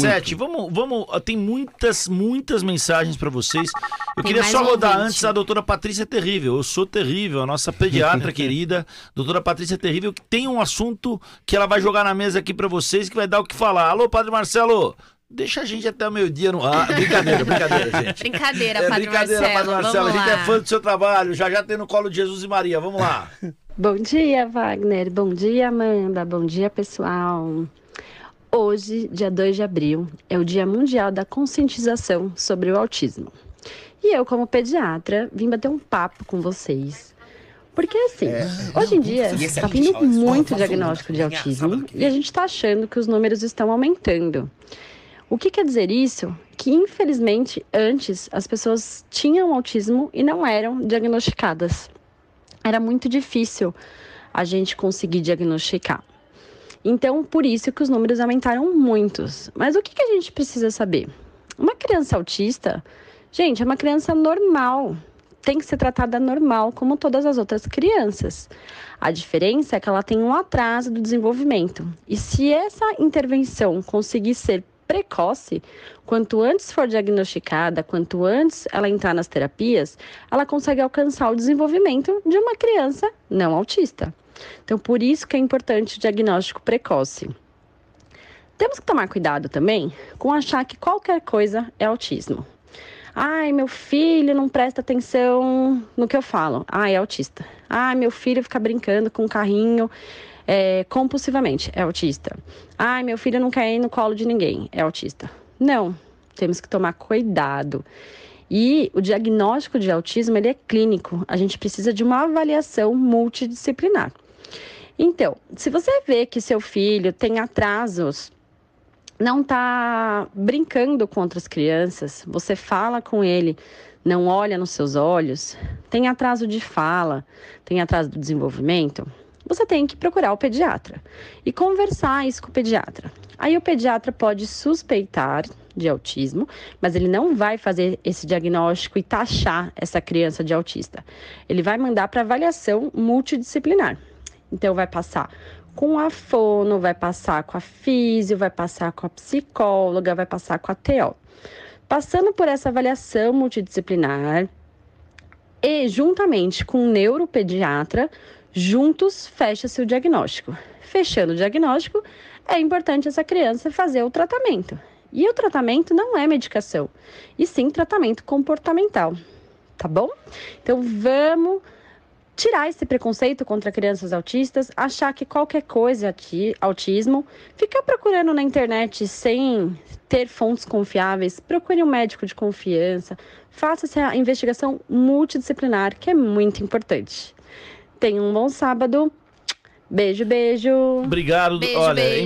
Sete, vamos, vamos. Tem muitas, muitas mensagens para vocês. Eu Tem queria só rodar ouvinte. antes a doutora Patrícia Terrível. Eu sou terrível, a nossa pediatra querida, doutora Patrícia Terrível, que tem um assunto que ela vai jogar na mesa aqui para vocês que vai dar o que falar. Alô, Padre Marcelo, deixa a gente até o meio-dia no ar. Brincadeira, brincadeira, gente. Brincadeira, É Padre brincadeira, Marcelo. Padre Marcelo. A Vamos gente lá. é fã do seu trabalho. Já já tem no colo de Jesus e Maria. Vamos lá. Bom dia, Wagner. Bom dia, Amanda. Bom dia, pessoal. Hoje, dia 2 de abril, é o Dia Mundial da Conscientização sobre o Autismo. E eu, como pediatra, vim bater um papo com vocês. Porque, assim, hoje em dia, está vindo muito diagnóstico de autismo e a gente está achando que os números estão aumentando. O que quer dizer isso? Que, infelizmente, antes as pessoas tinham autismo e não eram diagnosticadas era muito difícil a gente conseguir diagnosticar. Então, por isso que os números aumentaram muitos. Mas o que, que a gente precisa saber? Uma criança autista, gente, é uma criança normal. Tem que ser tratada normal, como todas as outras crianças. A diferença é que ela tem um atraso do desenvolvimento. E se essa intervenção conseguir ser precoce, quanto antes for diagnosticada, quanto antes ela entrar nas terapias, ela consegue alcançar o desenvolvimento de uma criança não autista. Então, por isso que é importante o diagnóstico precoce. Temos que tomar cuidado também com achar que qualquer coisa é autismo. Ai, meu filho não presta atenção no que eu falo. Ah, é autista. Ai, meu filho fica brincando com um carrinho é, compulsivamente. É autista. Ai, meu filho não quer ir no colo de ninguém. É autista. Não. Temos que tomar cuidado. E o diagnóstico de autismo ele é clínico. A gente precisa de uma avaliação multidisciplinar. Então, se você vê que seu filho tem atrasos não está brincando com outras crianças, você fala com ele, não olha nos seus olhos, tem atraso de fala, tem atraso do desenvolvimento, você tem que procurar o pediatra e conversar isso com o pediatra. Aí o pediatra pode suspeitar de autismo, mas ele não vai fazer esse diagnóstico e taxar essa criança de autista. Ele vai mandar para avaliação multidisciplinar. Então vai passar com a fono, vai passar com a físio, vai passar com a psicóloga, vai passar com a TO. Passando por essa avaliação multidisciplinar e juntamente com o neuropediatra, juntos fecha-se o diagnóstico. Fechando o diagnóstico, é importante essa criança fazer o tratamento. E o tratamento não é medicação, e sim tratamento comportamental, tá bom? Então vamos tirar esse preconceito contra crianças autistas, achar que qualquer coisa é autismo, ficar procurando na internet sem ter fontes confiáveis, procure um médico de confiança, faça essa investigação multidisciplinar, que é muito importante. Tenha um bom sábado. Beijo, beijo. Obrigado. Beijo, Olha, beijo.